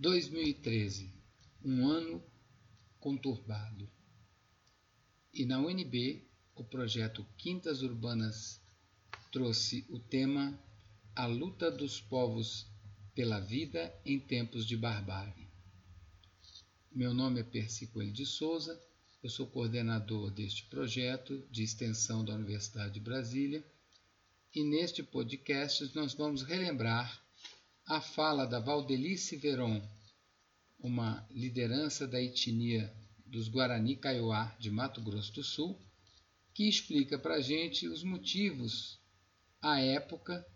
2013, um ano conturbado. E na UNB, o projeto Quintas Urbanas trouxe o tema A luta dos povos pela vida em tempos de barbárie. Meu nome é Percy Coelho de Souza, eu sou coordenador deste projeto de extensão da Universidade de Brasília e neste podcast nós vamos relembrar a fala da Valdelice Veron, uma liderança da etnia dos Guarani Kaiowá de Mato Grosso do Sul, que explica para a gente os motivos, à época,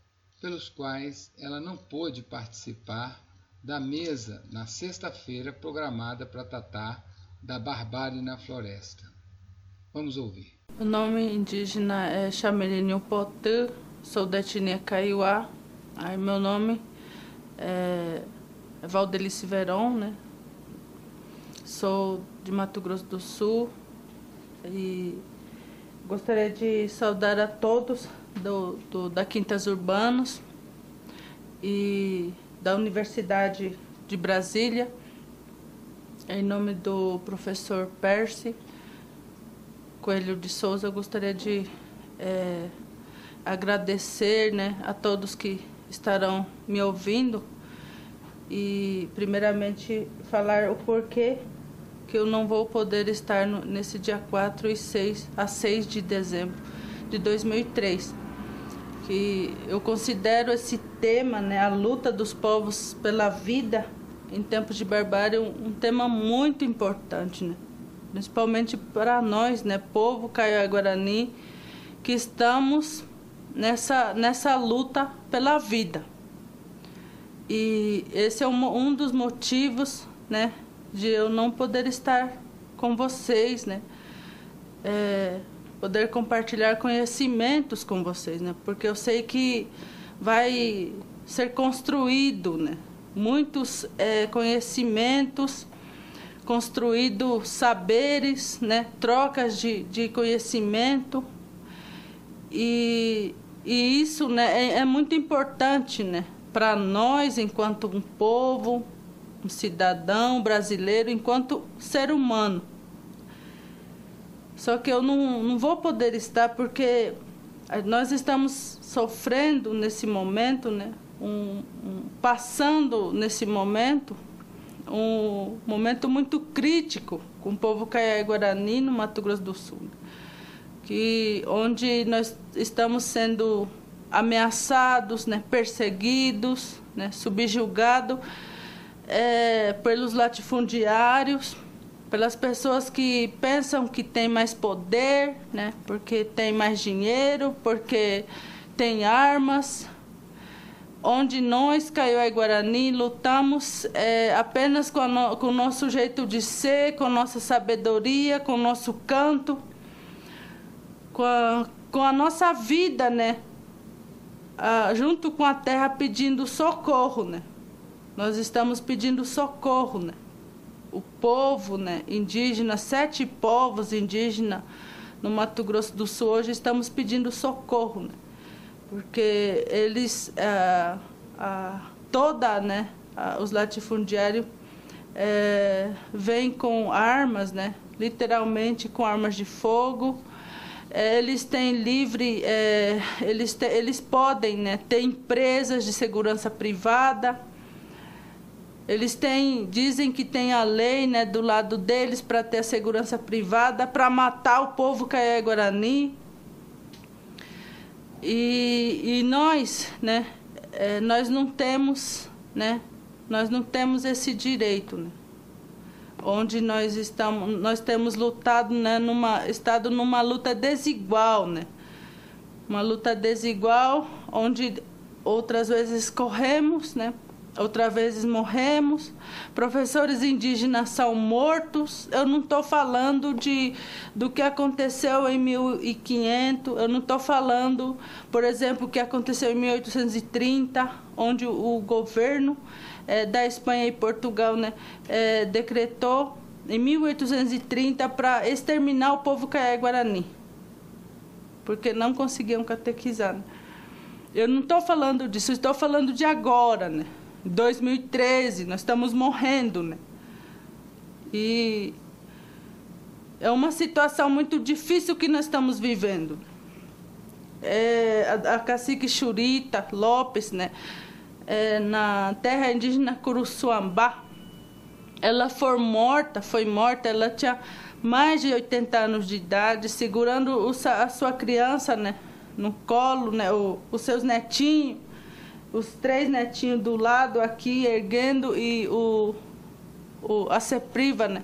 pelos quais ela não pôde participar da mesa na sexta-feira programada para tratar da barbárie na floresta. Vamos ouvir. O nome indígena é Chamelinho Potã, sou da etnia Kaiowá. Aí meu nome é, Valdelice Veron, né? Sou de Mato Grosso do Sul e gostaria de saudar a todos do, do, da Quintas Urbanos e da Universidade de Brasília, em nome do professor Percy Coelho de Souza, eu gostaria de é, agradecer né, a todos que estarão me ouvindo e, primeiramente, falar o porquê que eu não vou poder estar no, nesse dia 4 e 6 a 6 de dezembro de 2003. Que eu considero esse tema, né, a luta dos povos pela vida em tempos de barbárie, um, um tema muito importante, né? principalmente para nós, né, povo Kaiowá-Guarani, que estamos nessa, nessa luta pela vida. E esse é um, um dos motivos, né, de eu não poder estar com vocês, né, é, poder compartilhar conhecimentos com vocês, né, porque eu sei que vai ser construído, né, muitos é, conhecimentos construído saberes, né, trocas de, de conhecimento. E, e isso né, é, é muito importante né, para nós, enquanto um povo, um cidadão brasileiro, enquanto ser humano. Só que eu não, não vou poder estar porque nós estamos sofrendo nesse momento, né, um, um, passando nesse momento, um momento muito crítico com o povo Caiá-Guarani no Mato Grosso do Sul que onde nós estamos sendo ameaçados, né, perseguidos, né, subjugados é, pelos latifundiários, pelas pessoas que pensam que tem mais poder, né, porque tem mais dinheiro, porque tem armas, onde nós, Kaiowá e Guarani, lutamos é, apenas com, no, com o nosso jeito de ser, com nossa sabedoria, com o nosso canto, com a, com a nossa vida, né? Ah, junto com a terra pedindo socorro, né? Nós estamos pedindo socorro, né? O povo, né, indígena, sete povos indígenas no Mato Grosso do Sul hoje estamos pedindo socorro, né? Porque eles, ah, ah, toda, né, os latifundiários é, vêm com armas, né? Literalmente com armas de fogo eles têm livre, é, eles, te, eles podem né, ter empresas de segurança privada, eles têm, dizem que tem a lei né, do lado deles para ter a segurança privada, para matar o povo Caé Guarani. E, e nós, né, é, nós não temos, né, nós não temos esse direito. Né? Onde nós estamos, nós temos lutado, né, numa estado numa luta desigual, né? Uma luta desigual onde outras vezes corremos, né? Outras vezes morremos, professores indígenas são mortos. Eu não estou falando de, do que aconteceu em 1500, eu não estou falando, por exemplo, o que aconteceu em 1830, onde o, o governo é, da Espanha e Portugal né, é, decretou em 1830 para exterminar o povo Caiá-Guarani, porque não conseguiam catequizar. Né? Eu não estou falando disso, estou falando de agora, né? 2013, nós estamos morrendo, né? E é uma situação muito difícil que nós estamos vivendo. É, a, a cacique Churita Lopes, né? É, na terra indígena Curuçuambá, ela foi morta, foi morta, ela tinha mais de 80 anos de idade, segurando o, a sua criança, né? No colo, né? O, os seus netinhos, os três netinhos do lado aqui, erguendo, e o, o, a Cepriva, né?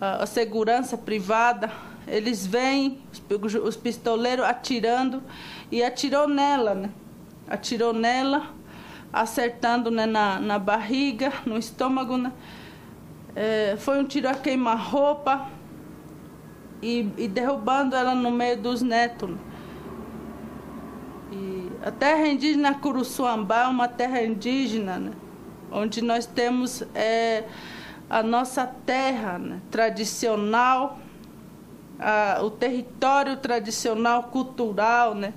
a, a segurança privada, eles vêm, os, os pistoleiros atirando, e atirou nela, né? Atirou nela, acertando né, na, na barriga, no estômago, né? É, foi um tiro a queima-roupa e, e, derrubando ela no meio dos netos. E a terra indígena Curuçuambá é uma terra indígena, né? onde nós temos é, a nossa terra né, tradicional, a, o território tradicional cultural, né,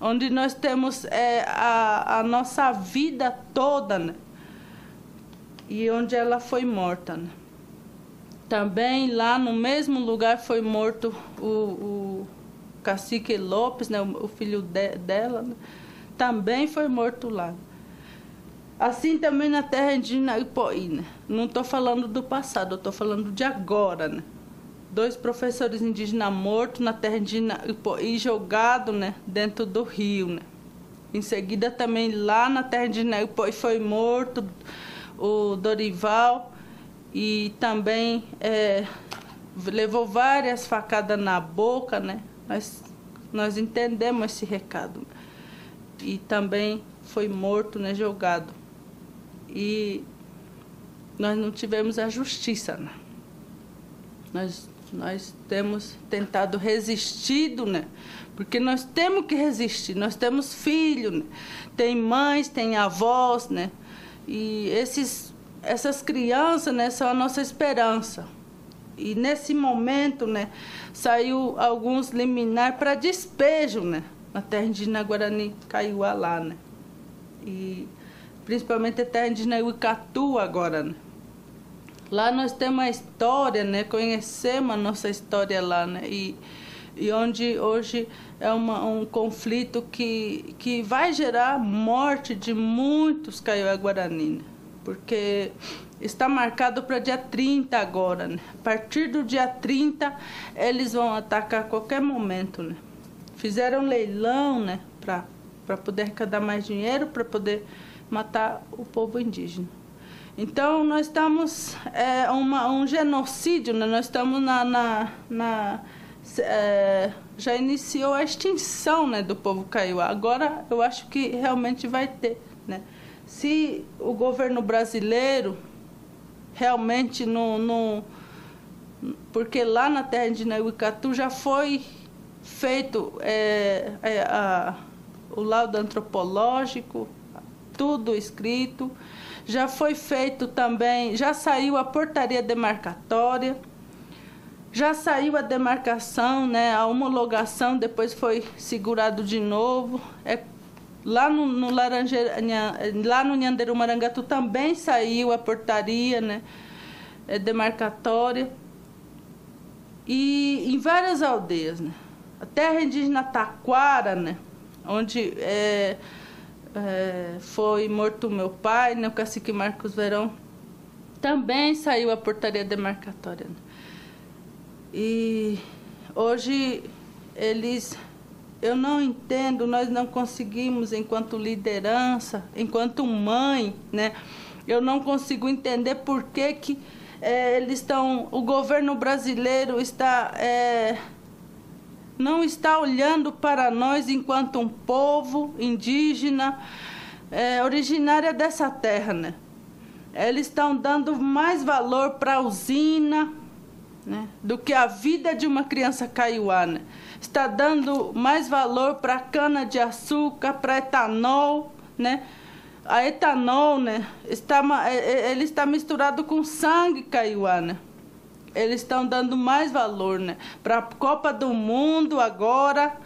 onde nós temos é, a, a nossa vida toda, né, e onde ela foi morta. Né. Também lá no mesmo lugar foi morto o, o cacique Lopes, né, o, o filho de, dela, né, também foi morto lá. Assim também na terra indígena Ipoí, né? Não estou falando do passado, estou falando de agora, né? Dois professores indígenas mortos na terra indígena Ipoí, jogado, né? Dentro do rio, né? Em seguida também lá na terra indígena Ipoí foi morto o Dorival e também é, levou várias facadas na boca, né? Nós, nós entendemos esse recado. E também foi morto, né? Jogado e nós não tivemos a justiça. Né? Nós, nós temos tentado resistido, né? Porque nós temos que resistir, nós temos filhos, né? tem mães, tem avós, né? E esses, essas crianças, né, são a nossa esperança. E nesse momento, né, saiu alguns liminar para despejo, né? Na terra indígena Guarani Caiuá lá, né? E principalmente a terra indígena Uicatu agora, né? Lá nós temos a história, né? Conhecemos a nossa história lá, né? E, e onde hoje é uma, um conflito que, que vai gerar morte de muitos Kaiowá Guarani, né? porque está marcado para dia 30 agora, né? A partir do dia 30 eles vão atacar a qualquer momento, né? Fizeram leilão, né, para poder arrecadar mais dinheiro, para poder matar o povo indígena. Então, nós estamos, é, uma, um genocídio, né? nós estamos na. na, na é, já iniciou a extinção né, do povo caiuá. Agora, eu acho que realmente vai ter. Né? Se o governo brasileiro realmente não. porque lá na terra de Neuicatu já foi feito é, é, a, o laudo antropológico, tudo escrito. Já foi feito também, já saiu a portaria demarcatória, já saiu a demarcação, né, a homologação, depois foi segurado de novo. É, lá no, no Laranjeira, lá no Nhanderu Marangatu também saiu a portaria né, é, demarcatória. E em várias aldeias, né? A terra indígena Taquara, né? Onde é, é, foi morto meu pai, né, o cacique Marcos Verão, também saiu a portaria demarcatória. Né? E hoje eles, eu não entendo, nós não conseguimos, enquanto liderança, enquanto mãe, né, eu não consigo entender por que, que é, eles estão, o governo brasileiro está é, não está olhando para nós enquanto um povo indígena é, originária dessa terra, né? Eles estão dando mais valor para a usina né, do que a vida de uma criança caiuana. Né? Está dando mais valor para cana de açúcar, para etanol, né? A etanol, né? Está, é, é, ele está misturado com sangue caiuana. Né? eles estão dando mais valor né, para a Copa do Mundo agora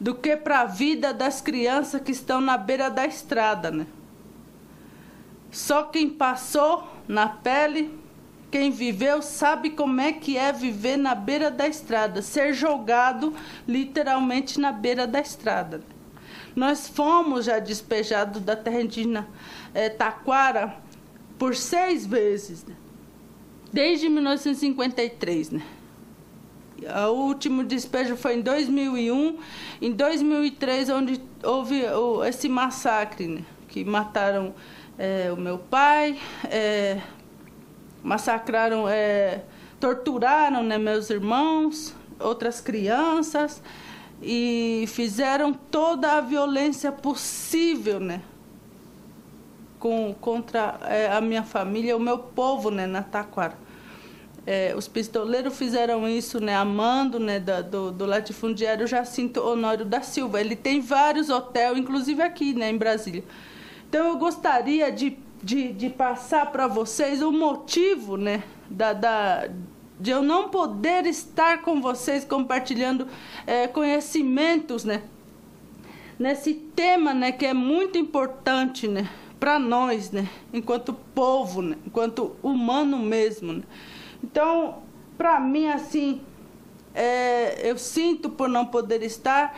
do que para a vida das crianças que estão na beira da estrada. Né? Só quem passou na pele, quem viveu, sabe como é que é viver na beira da estrada, ser jogado literalmente na beira da estrada. Nós fomos já despejados da terra indígena é, Taquara por seis vezes, né? Desde 1953, né? O último despejo foi em 2001, em 2003 onde houve esse massacre, né? que mataram é, o meu pai, é, massacraram, é, torturaram né, meus irmãos, outras crianças e fizeram toda a violência possível, né? Com, contra é, a minha família, o meu povo, né, na Taquara. É, os pistoleiros fizeram isso, né, amando, né, do, do latifundiário Jacinto Honório da Silva. Ele tem vários hotéis, inclusive aqui, né, em Brasília. Então eu gostaria de, de, de passar para vocês o motivo, né, da, da de eu não poder estar com vocês compartilhando é, conhecimentos, né? Nesse tema, né, que é muito importante, né, para nós, né, enquanto povo, né, enquanto humano mesmo. Né? Então, para mim, assim, é, eu sinto por não poder estar,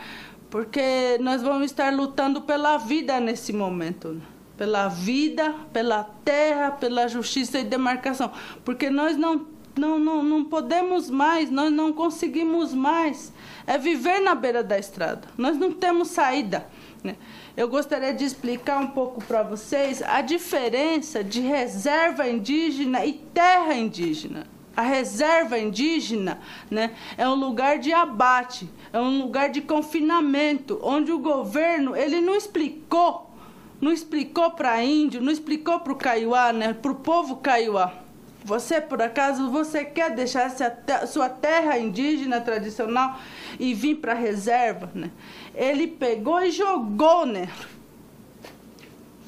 porque nós vamos estar lutando pela vida nesse momento. Né? Pela vida, pela terra, pela justiça e demarcação. Porque nós não não, não, não podemos mais, nós não conseguimos mais. É viver na beira da estrada. Nós não temos saída. Né? Eu gostaria de explicar um pouco para vocês a diferença de reserva indígena e terra indígena. A reserva indígena né, é um lugar de abate, é um lugar de confinamento, onde o governo ele não explicou, não explicou para índio, não explicou para o caiuá, né, para o povo caiuá você, por acaso, você quer deixar sua terra indígena tradicional e vir para a reserva, né? Ele pegou e jogou, né?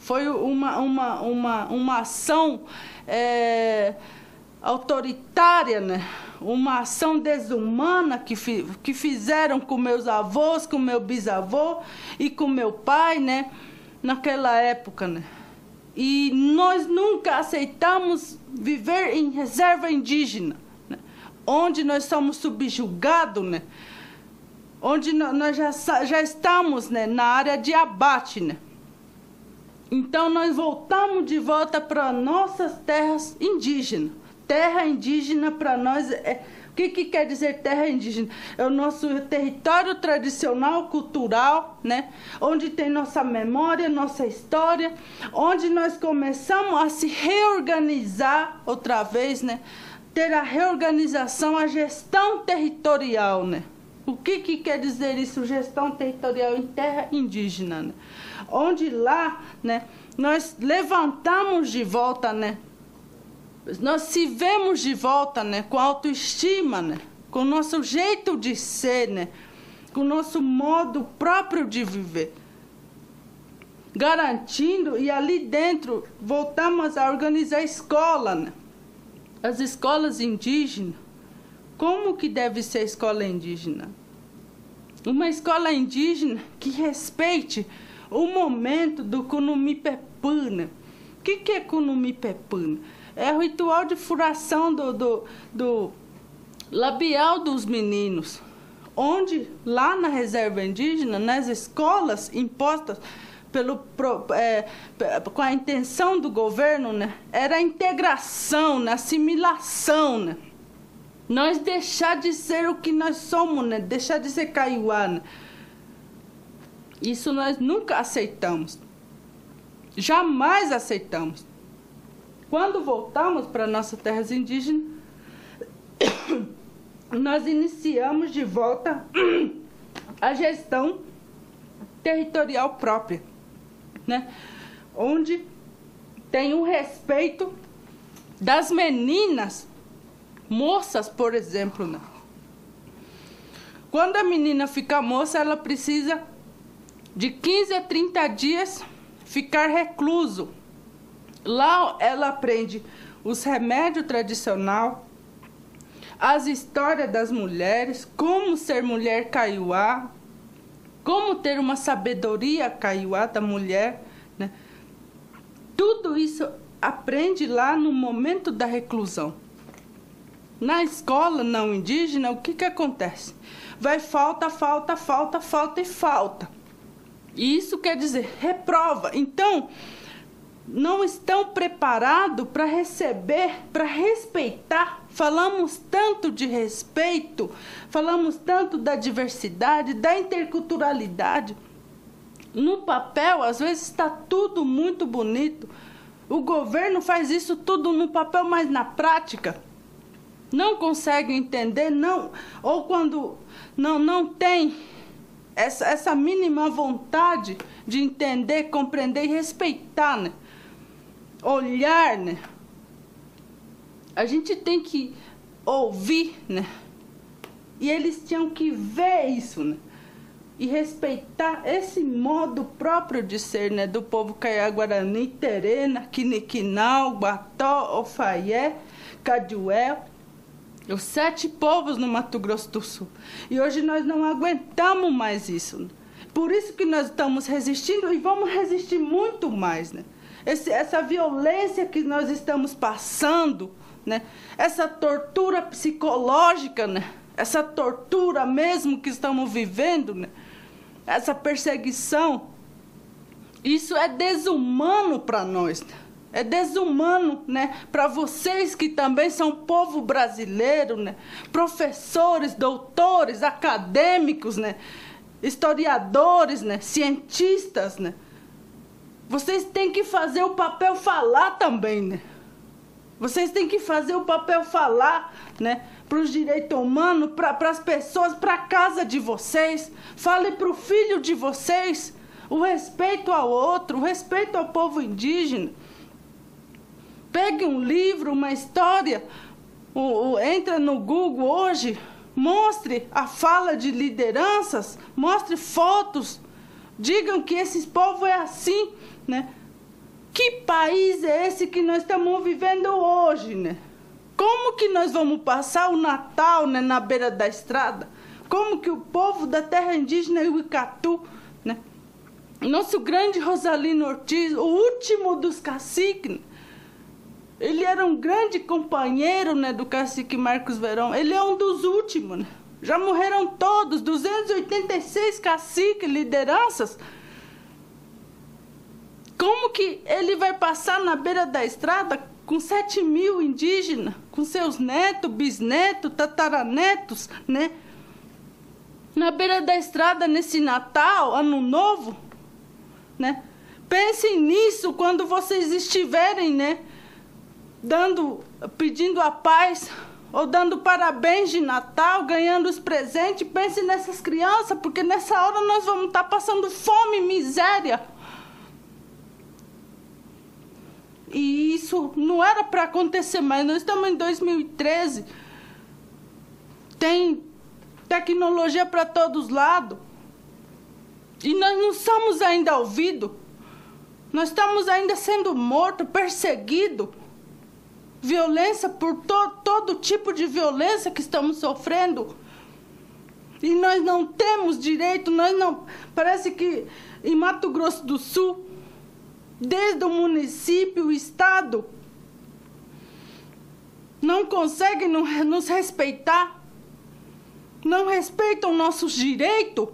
Foi uma, uma, uma, uma ação é, autoritária, né? Uma ação desumana que, fi, que fizeram com meus avós, com meu bisavô e com meu pai, né? Naquela época, né? E nós nunca aceitamos viver em reserva indígena, né? onde nós somos subjugados, né? onde nós já, já estamos né? na área de abate. Né? Então nós voltamos de volta para nossas terras indígenas. Terra indígena para nós é que, que quer dizer terra indígena? É o nosso território tradicional, cultural, né? onde tem nossa memória, nossa história, onde nós começamos a se reorganizar outra vez, né? ter a reorganização, a gestão territorial. Né? O que, que quer dizer isso, gestão territorial em terra indígena? Né? Onde lá né, nós levantamos de volta né, nós se vemos de volta, né, com autoestima, né, com o nosso jeito de ser, né, com o nosso modo próprio de viver. Garantindo, e ali dentro voltamos a organizar a escola, né, as escolas indígenas. Como que deve ser a escola indígena? Uma escola indígena que respeite o momento do Kunumipepuna. O que, que é Kunumipepuna? É ritual de furação do, do, do labial dos meninos, onde lá na reserva indígena, nas escolas impostas pelo, é, com a intenção do governo, né, era a integração, né, assimilação, né? Nós deixar de ser o que nós somos, né? Deixar de ser caiuá, né? Isso nós nunca aceitamos. Jamais aceitamos. Quando voltamos para nossas terras indígenas, nós iniciamos de volta a gestão territorial própria, né? onde tem o respeito das meninas, moças, por exemplo. Né? Quando a menina fica moça, ela precisa de 15 a 30 dias ficar recluso Lá ela aprende os remédios tradicional, as histórias das mulheres, como ser mulher caiuá, como ter uma sabedoria caiuá da mulher, né? Tudo isso aprende lá no momento da reclusão. Na escola não indígena, o que, que acontece? Vai falta, falta, falta, falta e falta. E isso quer dizer reprova. Então, não estão preparados para receber, para respeitar. Falamos tanto de respeito, falamos tanto da diversidade, da interculturalidade. No papel, às vezes está tudo muito bonito. O governo faz isso tudo no papel, mas na prática não consegue entender, não, ou quando não, não tem essa, essa mínima vontade de entender, compreender e respeitar, né? Olhar, né? A gente tem que ouvir, né? E eles tinham que ver isso, né? E respeitar esse modo próprio de ser, né? Do povo Caiá-Guarani, Terena, Quiniquinal, Guató, Ofaié, Caduel. Os sete povos no Mato Grosso do Sul. E hoje nós não aguentamos mais isso. Né? Por isso que nós estamos resistindo e vamos resistir muito mais, né? Esse, essa violência que nós estamos passando, né? essa tortura psicológica, né? essa tortura mesmo que estamos vivendo, né? essa perseguição, isso é desumano para nós. Né? É desumano, né, para vocês que também são povo brasileiro, né, professores, doutores, acadêmicos, né, historiadores, né, cientistas, né, vocês têm que fazer o papel falar também, né? Vocês têm que fazer o papel falar, né? Para os direitos humanos, para as pessoas, para a casa de vocês. Fale para o filho de vocês o respeito ao outro, o respeito ao povo indígena. Pegue um livro, uma história, o, o, entra no Google hoje, mostre a fala de lideranças, mostre fotos, digam que esse povo é assim, né? Que país é esse que nós estamos vivendo hoje, né? Como que nós vamos passar o Natal né, na beira da estrada? Como que o povo da terra indígena Uicatu, né? Nosso grande Rosalino Ortiz, o último dos caciques, né? ele era um grande companheiro né, do cacique Marcos Verão. Ele é um dos últimos, né? Já morreram todos, 286 caciques, lideranças. Como que ele vai passar na beira da estrada com 7 mil indígenas, com seus netos, bisnetos, tataranetos, né? Na beira da estrada nesse Natal, Ano Novo, né? Pensem nisso quando vocês estiverem, né? Dando, pedindo a paz ou dando parabéns de Natal, ganhando os presentes. Pense nessas crianças, porque nessa hora nós vamos estar passando fome, miséria. E isso não era para acontecer mais. Nós estamos em 2013. Tem tecnologia para todos os lados. E nós não somos ainda ouvidos. Nós estamos ainda sendo mortos, perseguidos. Violência por to todo tipo de violência que estamos sofrendo. E nós não temos direito, nós não. Parece que em Mato Grosso do Sul desde o município, o Estado, não conseguem nos respeitar, não respeitam nossos direitos.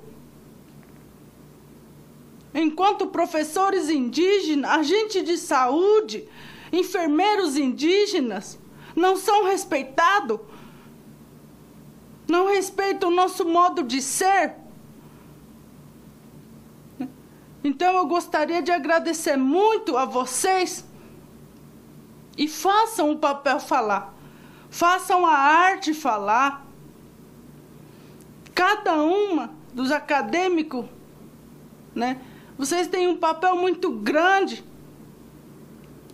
Enquanto professores indígenas, agentes de saúde, enfermeiros indígenas não são respeitados, não respeitam o nosso modo de ser, Então eu gostaria de agradecer muito a vocês e façam o papel falar. Façam a arte falar. Cada uma dos acadêmicos, né? Vocês têm um papel muito grande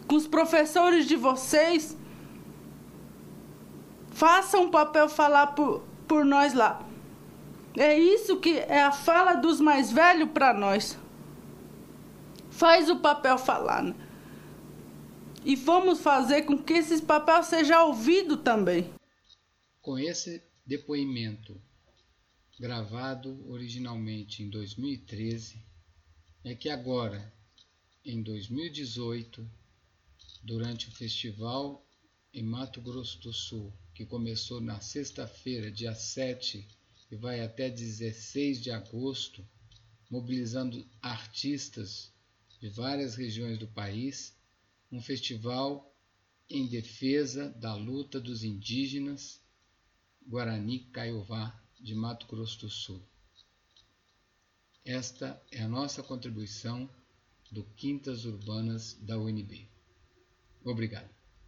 com os professores de vocês. Façam o papel falar por, por nós lá. É isso que é a fala dos mais velhos para nós faz o papel falar. Né? E vamos fazer com que esse papel seja ouvido também. Com esse depoimento gravado originalmente em 2013, é que agora, em 2018, durante o festival em Mato Grosso do Sul, que começou na sexta-feira, dia 7, e vai até 16 de agosto, mobilizando artistas de várias regiões do país, um festival em defesa da luta dos indígenas Guarani Caiová de Mato Grosso do Sul. Esta é a nossa contribuição do Quintas Urbanas da UNB. Obrigado.